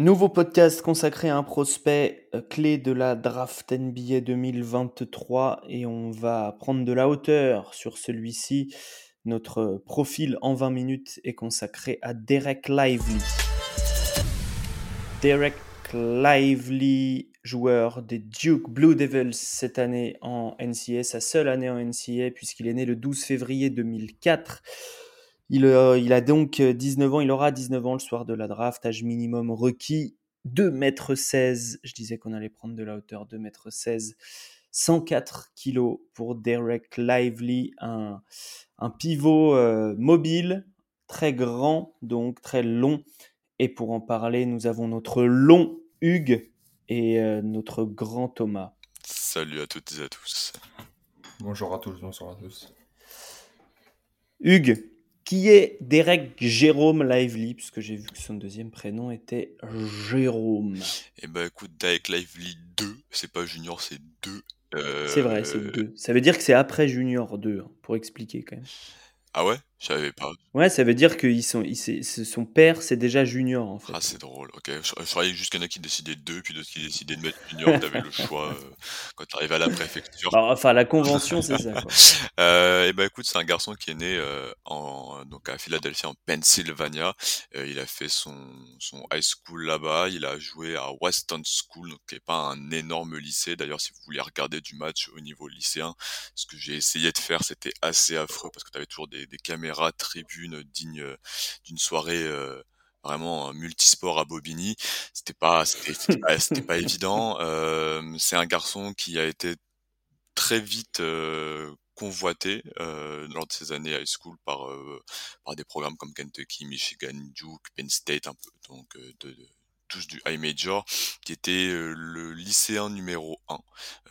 Nouveau podcast consacré à un prospect euh, clé de la draft NBA 2023 et on va prendre de la hauteur sur celui-ci. Notre profil en 20 minutes est consacré à Derek Lively. Derek Lively, joueur des Duke Blue Devils cette année en NCA, sa seule année en NCA puisqu'il est né le 12 février 2004. Il, euh, il, a donc 19 ans, il aura 19 ans le soir de la draft, âge minimum requis 2 m 16. Je disais qu'on allait prendre de la hauteur 2 m 16. 104 kg pour Derek Lively, un, un pivot euh, mobile, très grand, donc très long. Et pour en parler, nous avons notre long Hugues et euh, notre grand Thomas. Salut à toutes et à tous. Bonjour à tous, bonsoir à tous. Hugues, qui est Derek Jérôme Lively, puisque j'ai vu que son deuxième prénom était Jérôme. Eh ben écoute, Derek Lively 2, c'est pas Junior, c'est 2. C'est vrai, c'est 2. Ça veut dire que c'est après Junior 2, hein, pour expliquer quand même. Ah ouais? Je savais pas. Ouais, ça veut dire que sont, son père, c'est déjà junior en fait. Ah, c'est drôle, ok. Je, croyais juste qu'il y en a qui décidaient de deux, puis d'autres qui décidaient de mettre junior. T'avais le choix euh, quand t'arrivais à la préfecture. Bah, enfin, la convention, c'est ça. euh, et ben écoute, c'est un garçon qui est né euh, en, donc à Philadelphie, en Pennsylvania. Euh, il a fait son, son high school là-bas. Il a joué à Weston School, donc qui est pas un énorme lycée. D'ailleurs, si vous voulez regarder du match au niveau lycéen, ce que j'ai essayé de faire, c'était assez affreux parce que t'avais toujours des, des caméras tribunes dignes d'une soirée euh, vraiment multisport à Bobigny. C'était pas, c'était pas, pas, évident. Euh, c'est un garçon qui a été très vite euh, convoité euh, lors de ses années high school par par des programmes comme Kentucky, Michigan, Duke, Penn State, un peu donc de, de tous du high major, qui était le lycéen numéro 1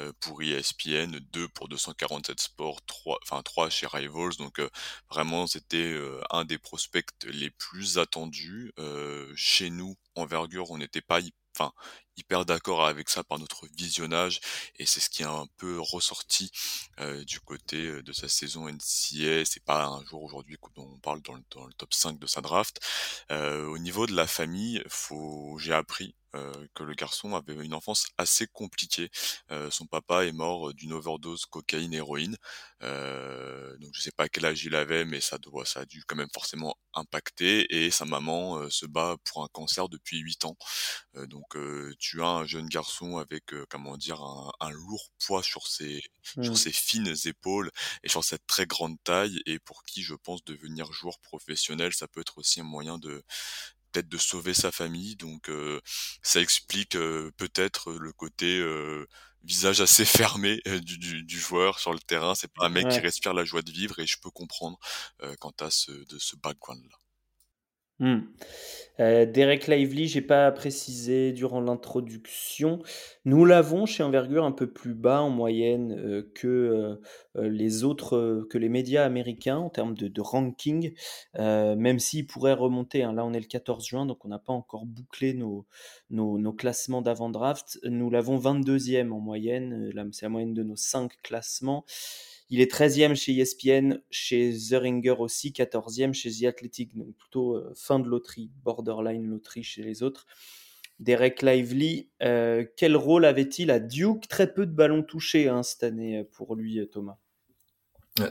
euh, pour ESPN, 2 pour 247 Sports, 3, enfin 3 chez Rivals. Donc vraiment, c'était un des prospects les plus attendus. chez nous, envergure, on n'était pas enfin hyper d'accord avec ça par notre visionnage et c'est ce qui est un peu ressorti euh, du côté euh, de sa saison NCA. C'est pas un jour aujourd'hui dont on parle dans le, dans le, top 5 de sa draft. Euh, au niveau de la famille, j'ai appris que le garçon avait une enfance assez compliquée. Son papa est mort d'une overdose cocaïne héroïne. Euh, donc je sais pas quel âge il avait, mais ça doit, ça a dû quand même forcément impacter. Et sa maman se bat pour un cancer depuis 8 ans. donc tu as un jeune garçon avec comment dire un, un, lourd poids sur ses sur mmh. ses fines épaules et sur cette très grande taille et pour qui je pense devenir joueur professionnel ça peut être aussi un moyen de peut-être de sauver sa famille. Donc ça explique peut-être le côté visage assez fermé du, du, joueur sur le terrain. C'est pas un mec qui respire la joie de vivre et je peux comprendre quant à ce, de ce background Mmh. Euh, Derek Lively, j'ai pas précisé durant l'introduction. Nous l'avons chez Envergure un peu plus bas en moyenne euh, que euh, les autres, que les médias américains en termes de, ranking, même s'il pourrait remonter. Hein. Là, on est le 14 juin, donc on n'a pas encore bouclé nos, nos, classements d'avant-draft. Nous l'avons 22e en moyenne. C'est la moyenne de nos 5 classements. Il est 13e chez ESPN, chez The aussi, 14e chez The Athletic, donc plutôt euh, fin de loterie, borderline loterie chez les autres. Derek Lively, euh, quel rôle avait-il à Duke? Très peu de ballons touchés hein, cette année pour lui, Thomas.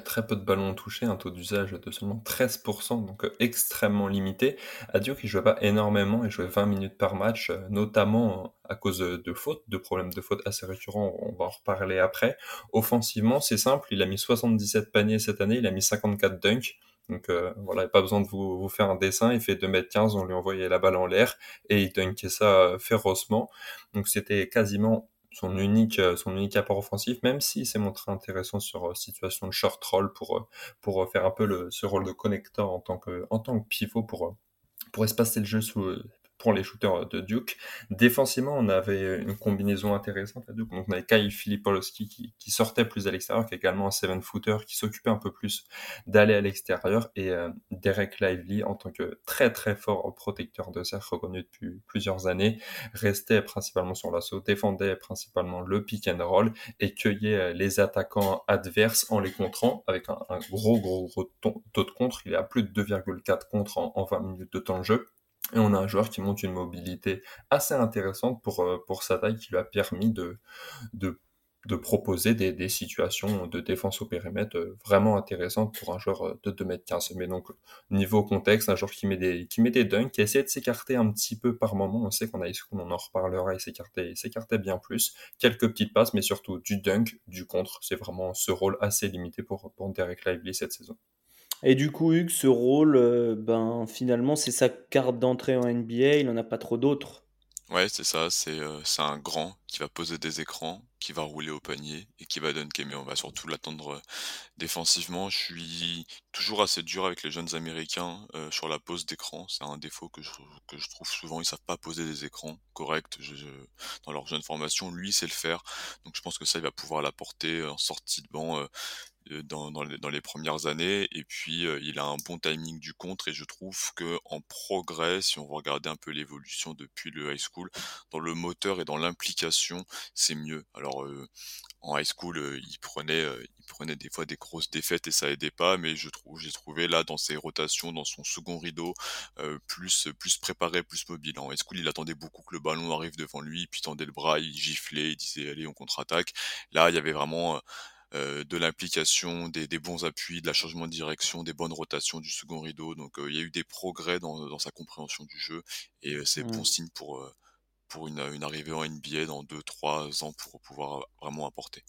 Très peu de ballons touchés, un taux d'usage de seulement 13%, donc euh, extrêmement limité. Duke, il jouait pas énormément, il jouait 20 minutes par match, euh, notamment à cause de fautes, de problèmes de fautes assez récurrents, on va en reparler après. Offensivement, c'est simple, il a mis 77 paniers cette année, il a mis 54 dunks, donc euh, voilà, pas besoin de vous, vous, faire un dessin, il fait 2m15, on lui envoyait la balle en l'air et il dunkait ça férocement. Donc c'était quasiment son unique, euh, son unique apport offensif, même s'il s'est montré intéressant sur euh, situation de short roll pour, euh, faire un peu ce rôle de connecteur en tant que, en pivot pour, pour espacer le jeu sous, pour les shooters de Duke. Défensivement, on avait une combinaison intéressante à Duke. Donc, on avait Kai Filipowski qui, qui sortait plus à l'extérieur, qui est également un seven footer, qui s'occupait un peu plus d'aller à l'extérieur, et euh, Derek Lively en tant que très très fort protecteur de cercle reconnu depuis plusieurs années, restait principalement sur l'assaut, défendait principalement le pick and roll et cueillait euh, les attaquants adverses en les contrant avec un, gros gros gros taux de contre. Il est à plus de 2,4 contre en, en 20 minutes de temps de jeu Et on a un joueur qui monte une mobilité assez intéressante pour, euh, sa taille, qui lui a permis de, proposer des, situations de défense au périmètre euh, vraiment intéressantes pour un joueur euh, de 2m15. Mais donc, niveau contexte, un joueur qui met des, qui met des dunks, qui essaie de s'écarter un petit peu par moment. On sait qu'on a on en reparlera, il s'écartait, s'écartait bien plus. Quelques petites passes, mais surtout du dunk, du contre. C'est vraiment ce rôle assez limité pour, pour Derek Lively cette saison. Et du coup, Hugues, ce rôle, euh, ben, finalement, c'est sa carte d'entrée en NBA, il n'en a pas trop d'autres. Ouais, c'est ça, c'est euh, c'est un grand qui va poser des écrans, qui va rouler au panier et qui va dunker, mais on va surtout l'attendre euh, défensivement. Je suis toujours assez dur avec les jeunes américains sur la pose d'écran. C'est un défaut que je, trouve souvent. Ils savent pas poser des écrans corrects dans leur jeune formation. Lui, sait le faire. Donc je pense que ça, il va pouvoir l'apporter en sortie de banc dans, dans, les, premières années. Et puis, il a un bon timing du contre. Et je trouve que en progrès, si on veut un peu l'évolution depuis le high school, dans le moteur et dans l'implication, c'est mieux. Alors, en high school, il prenait, il prenait des fois des grosses défaites et ça aidait pas. Mais je trouve, j'ai trouvé là dans ses rotations, dans son second rideau, plus, plus préparé, plus mobile. En high school, il attendait beaucoup que le ballon arrive devant lui, puis tendait le bras, il giflait, il disait allez, on contre-attaque. Là, il y avait vraiment euh, de l'implication, des, des, bons appuis, de la changement de direction, des bonnes rotations du second rideau. Donc euh, il y a eu des progrès dans, dans sa compréhension du jeu et euh, c'est mmh. bon signe pour, euh, pour une, une, arrivée en NBA dans 2-3 ans pour pouvoir vraiment apporter.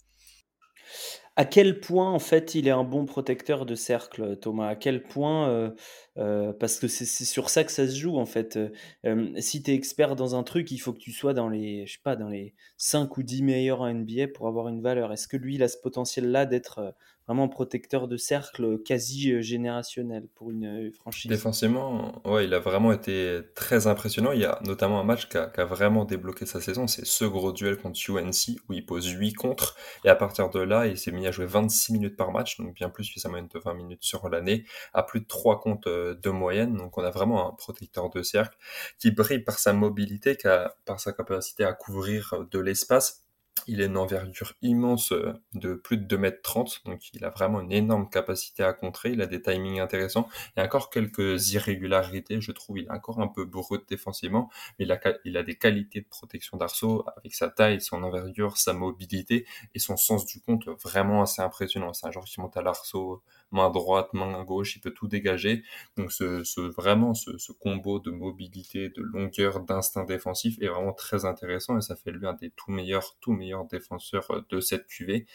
À quel point, en fait, il est un bon protecteur de cercle, Thomas? À quel point, heu heu, parce que c'est sur ça que ça se joue, en fait, heu, si tu es expert dans un truc, il faut que tu sois dans les je sais pas, dans les 5 ou 10 meilleurs en NBA pour avoir une valeur. Est-ce que lui, il a ce potentiel-là d'être, vraiment protecteur de cercle, quasi, générationnel pour une, franchise? Défensivement, ouais, il a vraiment été très impressionnant. Il y a notamment un match qui a qui a vraiment débloqué sa saison, c'est ce gros duel contre UNC où il pose 8 contre et à partir de là, il s'est mis à jouer 26 minutes par match, donc bien plus que sa moyenne de 20 minutes sur l'année, à plus de 3 comptes de moyenne. Donc on a vraiment un protecteur de cercle qui brille par sa mobilité, par sa capacité à couvrir de l'espace il a une envergure immense euh, de plus de 2m30, donc il a vraiment une énorme capacité à contrer, il a des timings intéressants. Il y a encore quelques irrégularités, je trouve, il est encore un peu brut défensivement, mais il a, il a des qualités de protection d'arceau avec sa taille, son envergure, sa mobilité et son sens du compte vraiment assez impressionnant. C'est un genre qui monte à l'arceau main droite, main gauche, il peut tout dégager. Donc ce, ce vraiment ce, ce, combo de mobilité, de longueur, d'instinct défensif est vraiment très intéressant et ça fait lui un des tout meilleurs, tout meilleurs défenseurs euh, de cette QV.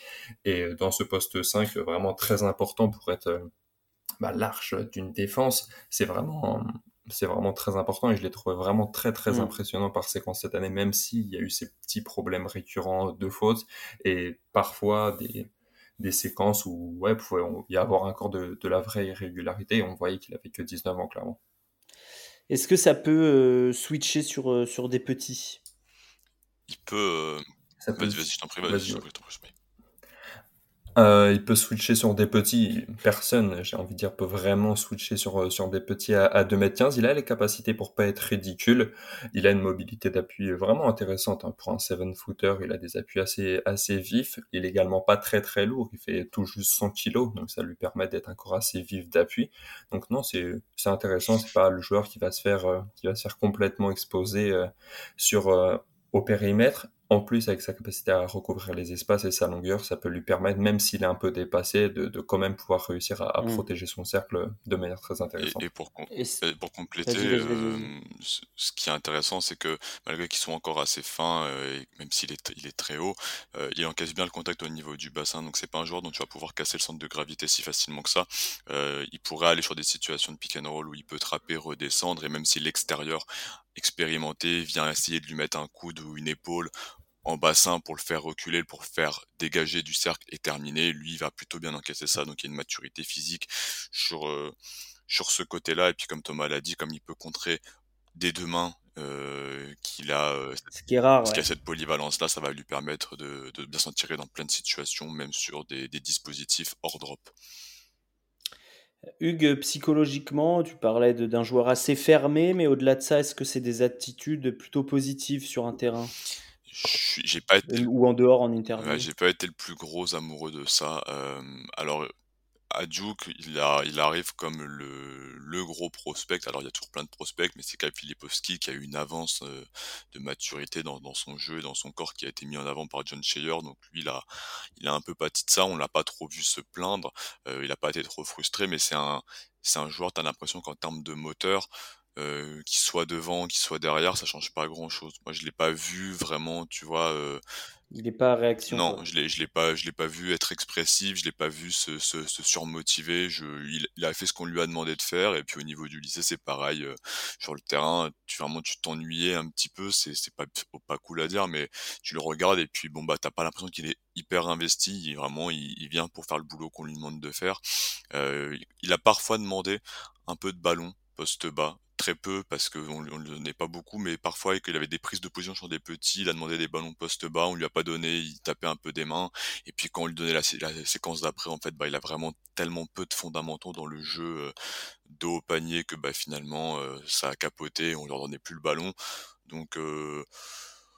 Et euh, dans ce poste 5, vraiment très important pour être euh, bah, l'arche d'une défense, c'est vraiment c'est vraiment très important et je l'ai trouvé vraiment très très mmh. impressionnant par séquence cette année, même s'il y a eu ces petits problèmes récurrents de fautes et parfois des, des séquences où ouais, pouvait y avoir encore de, de la vraie irrégularité et on voyait qu'il avait que 19 ans clairement. Est-ce que ça peut euh, switcher sur, euh, sur des petits? Il peut. Euh... Vas-y, vas-y, je t'en prie, vas-y, vas euh, il peut switcher sur des petits. Personne, j'ai envie de dire, peut vraiment switcher sur, euh, sur des petits à, à 2m15. Il a les capacités pour pas être ridicule. Il a une mobilité d'appui vraiment intéressante. Hein. Pour un 7-footer, il a des appuis assez, assez vifs. Il est également pas très très lourd. Il fait tout juste 100 kg. Donc ça lui permet d'être encore assez vif d'appui. Donc non, c'est, intéressant. C'est pas le joueur qui va se faire, euh, qui va se faire complètement exposer sur, au périmètre. En plus, avec sa capacité à recouvrir les espaces et sa longueur, ça peut lui permettre, même s'il est un peu dépassé, de, de quand même pouvoir réussir à, à mmh. protéger son cercle de manière très intéressante. Et, et pour, com et pour, compléter, vas -y, vas -y, vas -y. Euh, ce qui est intéressant, c'est que malgré qu'ils sont encore assez fins, euh, et même s'il est, il est très haut, euh, il encaisse bien le contact au niveau du bassin. Donc c'est pas un joueur dont tu vas pouvoir casser le centre de gravité si facilement que ça. Euh, il pourrait aller sur des situations de pick and roll où il peut trapper, redescendre, et même si l'extérieur expérimenté vient essayer de lui mettre un coude ou une épaule en bassin pour le faire reculer, pour le faire dégager du cercle et terminer. Lui, il va plutôt bien encaisser ça, donc il y a une maturité physique sur, euh, sur ce côté-là. Et puis comme Thomas l'a dit, comme il peut contrer des deux mains, euh, qu'il a, euh, ce qui est rare, parce ouais. qu'il a cette polyvalence-là, ça va lui permettre de, de bien s'en tirer dans plein de situations, même sur des, des dispositifs hors drop. Hugues, psychologiquement, tu parlais d'un joueur assez fermé, mais au-delà de ça, est-ce que c'est des attitudes plutôt positives sur un terrain? J'ai pas été ou en dehors en interview ouais, j'ai pas été le plus gros amoureux de ça euh, alors Duke, il, a, il arrive comme le, le gros prospect. Alors, il y a toujours plein de prospects, mais c'est Kai Filipowski qui a eu une avance euh, de maturité dans, dans, son jeu et dans son corps qui a été mis en avant par John Shayer. Donc, lui, il a, il a un peu pâti de ça. On l'a pas trop vu se plaindre. Euh, il a pas été trop frustré, mais c'est un, c'est un joueur, tu as l'impression qu'en termes de moteur, euh, qu'il soit devant, qu'il soit derrière, ça change pas grand chose. Moi, je l'ai pas vu vraiment, tu vois. Euh... Il n'est pas à réaction. Non, je l'ai, je l'ai pas, je l'ai pas vu être expressif, je l'ai pas vu se, se, se surmotiver. Je, il, il, a fait ce qu'on lui a demandé de faire, et puis au niveau du lycée, c'est pareil. Euh, sur le terrain, tu vraiment, tu t'ennuyais un petit peu. C'est, c'est pas, pas cool à dire, mais tu le regardes et puis bon bah, t'as pas l'impression qu'il est hyper investi. Il, vraiment, il, il, vient pour faire le boulot qu'on lui demande de faire. Euh, il a parfois demandé un peu de ballon poste bas très peu parce qu'on ne lui donnait pas beaucoup, mais parfois qu'il avait des prises de position sur des petits, il a demandé des ballons poste bas, on lui a pas donné, il tapait un peu des mains, et puis quand on lui donnait la, séquence d'après, en fait, bah, il a vraiment tellement peu de fondamentaux dans le jeu euh, dos au panier que bah, finalement euh, ça a capoté, on lui donnait plus le ballon, donc euh,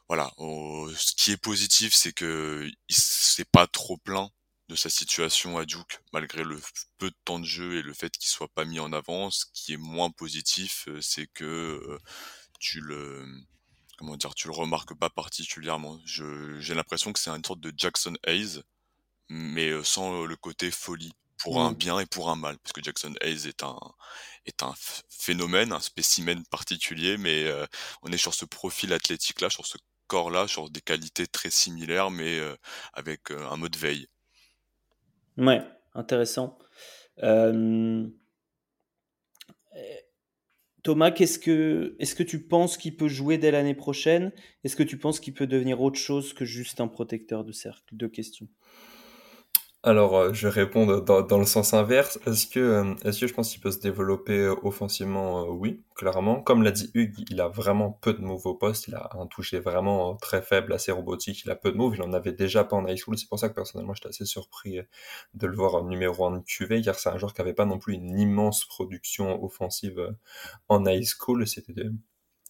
voilà. ce qui est positif, c'est que il s'est pas trop plein de sa situation à Duke, malgré le peu de temps de jeu et le fait qu'il soit pas mis en avant. Ce qui est moins positif, euh, c'est que euh, tu le comment dire, tu le remarques pas particulièrement. j'ai l'impression que c'est une sorte de Jackson Hayes, mais euh, sans le côté folie pour un mmh. bien et pour un mal, parce que Jackson Hayes est un est un phénomène, un spécimen particulier, mais on est sur ce profil athlétique là, sur ce corps là, sur des qualités très similaires, mais avec un mode veille. Ouais, intéressant. Euh, Thomas, est-ce que tu penses qu'il peut jouer dès l'année prochaine? Est-ce que tu penses qu'il peut devenir autre chose que juste un protecteur de cercle? Deux questions. Alors, euh, je réponds dans, dans, le sens inverse. Est-ce que, euh, est-ce que je pense qu'il peut se développer euh, offensivement? Oui, clairement. Comme l'a dit Hugues, il a vraiment peu de moves au poste. Il a un toucher vraiment très faible, assez robotique. Il a peu de moves. Il en avait déjà pas en high school. C'est pour ça que personnellement, j'étais assez surpris de le voir numéro 1 de QV, car c'est un joueur qui avait pas non plus une immense production offensive en high school. C'était,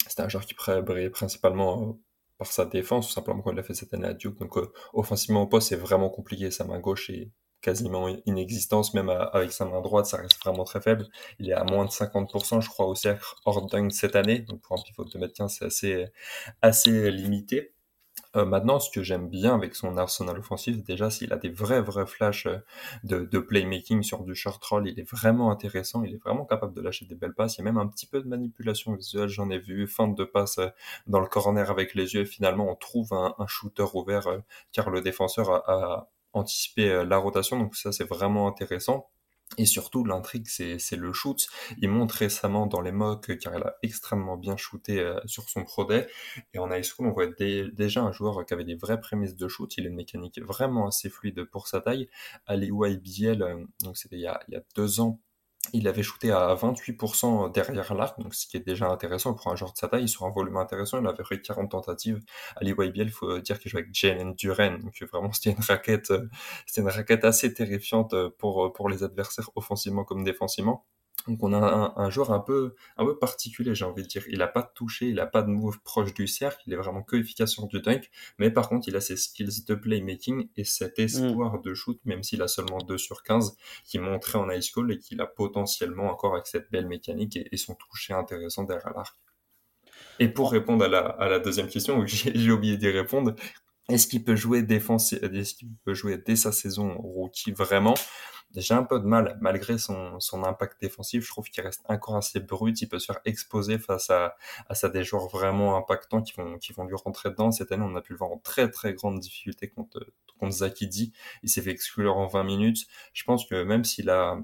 c'était un joueur qui brillait principalement par sa défense, tout simplement il l'a fait cette année à Duke. Donc euh, offensivement au poste, c'est vraiment compliqué. Sa main gauche est quasiment inexistence, même avec sa main droite, ça reste vraiment très faible. Il est à moins de 50%, je crois, au cercle hors cette année. Donc pour un pivot de mètre 15, c'est assez, assez limité. Euh, maintenant, ce que j'aime bien avec son arsenal offensif, déjà, s'il a des vrais, vrais flashs euh, de, playmaking sur du short roll, il est vraiment intéressant, il est vraiment capable de lâcher des belles passes. Il y a même un petit peu de manipulation visuelle, j'en ai vu, fin de passe euh, dans le corner avec les yeux. Et finalement, on trouve un, shooter ouvert car le défenseur a anticipé la rotation. Donc ça, c'est vraiment intéressant. Et surtout, l'intrigue, c'est le shoot. Il montre récemment dans les mocks, car il a extrêmement bien shooté euh, sur son pro day. Et en high school, on voit déjà un joueur qui avait des vraies prémices de shoot. Il a une mécanique vraiment assez fluide pour sa taille. Ali YBL, euh, donc c'était il, y a deux ans, il avait shooté à 28% derrière l'arc, donc ce qui est déjà intéressant pour un joueur de sa taille, sur un volume intéressant, il avait fait 40 tentatives. À l'EYBL, il faut dire qu'il jouait avec Jalen Duren, donc vraiment c'était une raquette, euh, c'était une raquette assez terrifiante pour, pour les adversaires offensivement comme défensivement. Donc on a un, un, joueur un peu, un peu particulier, j'ai envie de dire. Il n'a pas de toucher, il n'a pas de move proche du cercle, il est vraiment que efficace sur du dunk, mais par contre il a ses skills de playmaking et cet espoir mm. de shoot, même s'il a seulement 2 sur 15, qui montrait en high school et qu'il a potentiellement encore avec cette belle mécanique et, son toucher intéressant derrière l'arc. Et pour répondre à la, à la deuxième question, j'ai oublié d'y répondre, est-ce qu'il peut jouer défensif, est-ce qu'il peut jouer dès sa saison rookie vraiment? J'ai un peu de mal, malgré son, son impact défensif, je trouve qu'il reste encore assez brut, il peut se faire exposer face à, à ça des joueurs vraiment impactants qui vont, qui vont lui rentrer dedans. Cette année, on a pu le voir en très très grande difficulté contre, contre Zakidi. Il s'est fait exclure en 20 minutes. Je pense que même s'il a,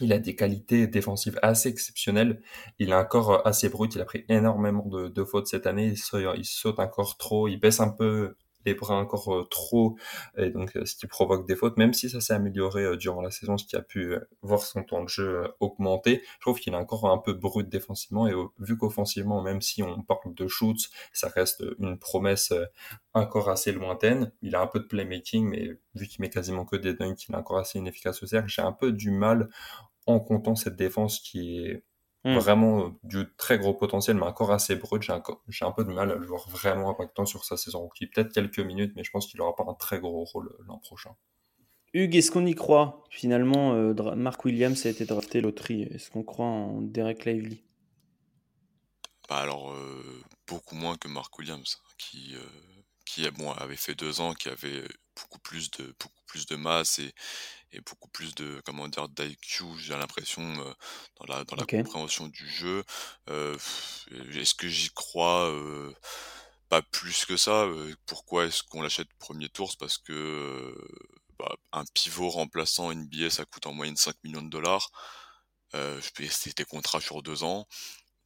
il a des qualités défensives assez exceptionnelles. Il est encore assez brut. Il a pris énormément de, de fautes cette année. Il, il saute encore trop. Il baisse un peu les bras encore euh, trop, et donc euh, ce qui provoque des fautes, même si ça s'est amélioré euh, durant la saison, ce qui a pu voir son temps de jeu augmenter, je trouve qu'il est encore un peu brut défensivement, et vu qu'offensivement, même si on parle de shoots, ça reste une promesse encore assez lointaine, il a un peu de playmaking, mais vu qu'il met quasiment que des dunks, il est encore assez inefficace au cercle, j'ai un peu du mal en comptant cette défense qui est Hmm. Vraiment euh, du très gros potentiel, mais encore assez brut. J'ai un, un, peu de mal à le voir vraiment impactant sur sa saison rookie. Peut-être quelques minutes, mais je pense qu'il n'aura pas un très gros rôle euh, l'an prochain. Hugues, est-ce qu'on y croit? Finalement, euh, Mark Williams a été drafté loterie. Est-ce qu'on croit en Derek Lively? Bah alors, euh, beaucoup moins que Mark Williams, qui, euh, qui bon, avait fait deux ans, qui avait beaucoup plus de, beaucoup plus de masse et, et beaucoup plus de comment dire d'IQ j'ai l'impression dans la dans la compréhension du jeu est-ce que j'y crois pas plus que ça pourquoi est-ce qu'on l'achète premier tour? C'est parce que bah, un pivot remplaçant NBA, ça coûte en moyenne 5 millions de dollars. Euh, c'était contrat sur deux ans.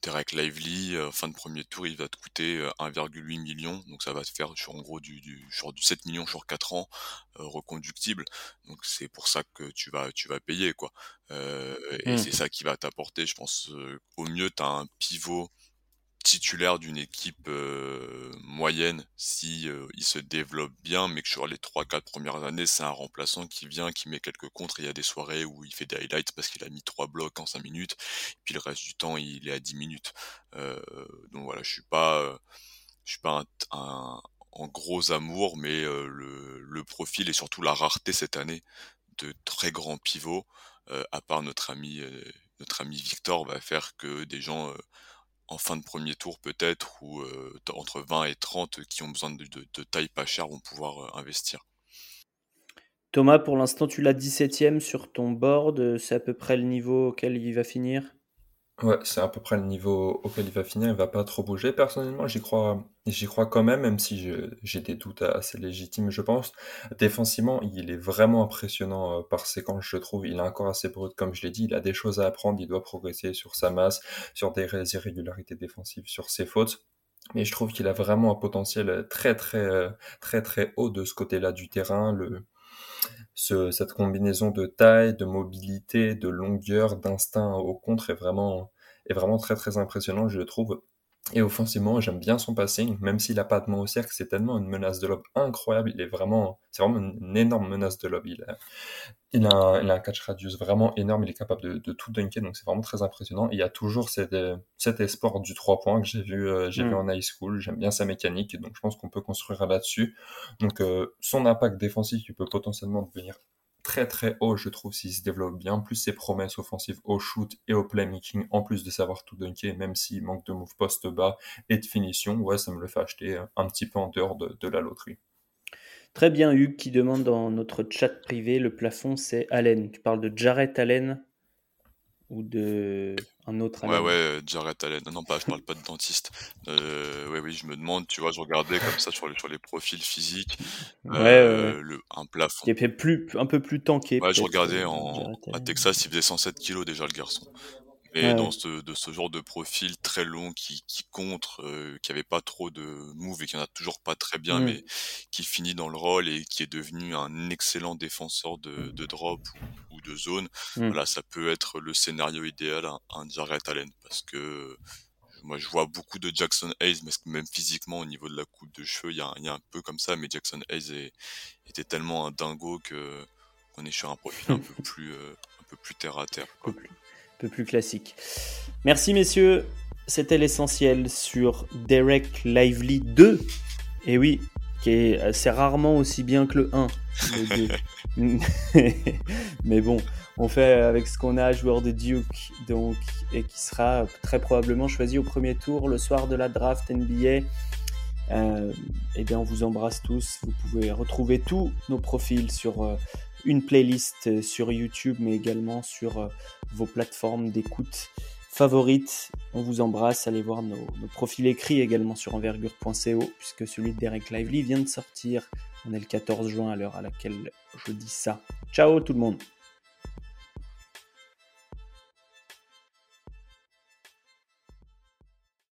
Derek Lively, fin de premier tour, il va te coûter 1,8 euh, million, donc ça va te faire sur en gros du, du, sur du 7 millions sur 4 ans euh, reconductible. Donc c'est pour ça que tu vas tu vas payer quoi. Et mmh. c'est ça qui va t'apporter, je pense. au mieux, tu as un pivot titulaire d'une équipe euh, moyenne si euh, il se développe bien, mais que sur les 3-4 premières années, c'est un remplaçant qui vient, qui met quelques contres. Il y a des soirées où il fait des highlights parce qu'il a mis trois blocs en 5 minutes, puis le reste du temps, il est à 10 minutes. Euh, donc voilà, je suis pas, je suis pas un, en gros amour, mais le, le, profil et surtout la rareté cette année de très grands pivots, à part notre ami, notre ami Victor, va faire que des gens en fin de premier tour peut-être, ou entre 20 et 30 qui ont besoin de, taille pas chère vont pouvoir investir? Thomas, pour l'instant, tu l'as 17ème sur ton board. C'est à peu près le niveau auquel il va finir? Ouais, c'est à peu près le niveau auquel il va finir. Il va pas trop bouger. Personnellement, j'y crois, j'y crois quand même, même si j'ai des doutes assez légitimes, je pense. Défensivement, il est vraiment impressionnant euh, par séquence, je trouve. Il est encore assez brut, comme je l'ai dit. Il a des choses à apprendre. Il doit progresser sur sa masse, sur des irrégularités défensives, sur ses fautes. Mais je trouve qu'il a vraiment un potentiel très, très, euh, très, très haut de ce côté-là du terrain. Ce, cette combinaison de taille, de mobilité, de longueur, d'instinct au contre est vraiment, est vraiment très très impressionnant, je le trouve. Et offensivement, j'aime bien son passing, même s'il n'a pas de main au cercle, c'est tellement une menace de lob incroyable. Il est vraiment, c'est vraiment une énorme menace de lob. Il a, il a, un, il a un catch radius vraiment énorme. Il est capable de, de tout dunker, donc c'est vraiment très impressionnant. il y a toujours cet, cet espoir du 3 points que j'ai vu, euh, j'ai vu mm. en high school. J'aime bien sa mécanique, donc je pense qu'on peut construire là-dessus. Donc euh, son impact défensif, il peut potentiellement devenir très très haut, je trouve, s'il se développe bien. Plus ses promesses offensives au shoot et au playmaking, en plus de savoir tout dunker, même s'il manque de move post bas et de finition, ouais, ça me le fait acheter un petit peu en dehors de, la loterie. Très bien, Hugues qui demande dans notre chat privé, le plafond c'est Allen. Tu parles de Jarrett Allen ou de un autre Ouais, ouais, Jarrett Allen. Non, pas, je parle pas de dentiste. Euh, ouais, oui, je me demande, tu vois, je regardais comme ça sur les, sur les profils physiques. Ouais, euh, Le, un plafond. Qui fait plus, un peu plus tanké. Ouais, je regardais euh, en, à Texas, il faisait 107 kilos déjà, le garçon. Et dans ce, de ce genre de profil très long qui, qui contre, euh, qui avait pas trop de move et qui en a toujours pas très bien, mmh. mais qui finit dans le rôle et qui est devenu un excellent défenseur de, de drop ou, de zone. Mmh. Voilà, ça peut être le scénario idéal, un, un Jarrett Allen, parce que moi je vois beaucoup de Jackson Hayes, mais même physiquement au niveau de la coupe de cheveux, il y a, y a, un peu comme ça, mais Jackson Hayes est, était tellement un dingo que qu'on est sur un profil un peu plus euh, un peu plus terre à terre. Quoi plus classique. Merci messieurs, c'était l'essentiel sur Derek Lively 2. Et oui, qui est assez rarement aussi bien que le 1. Mais bon, on fait avec ce qu'on a, joueur de Duke, donc, et qui sera très probablement choisi au premier tour le soir de la draft NBA. Euh, eh bien, on vous embrasse tous. Vous pouvez retrouver tous nos profils sur euh, une playlist sur YouTube, mais également sur euh, vos plateformes d'écoute favorites. On vous embrasse. Allez voir nos, profils écrits également sur envergure.co, puisque celui de Derek Lively vient de sortir. On est le 14 juin à l'heure à laquelle je dis ça. Ciao tout le monde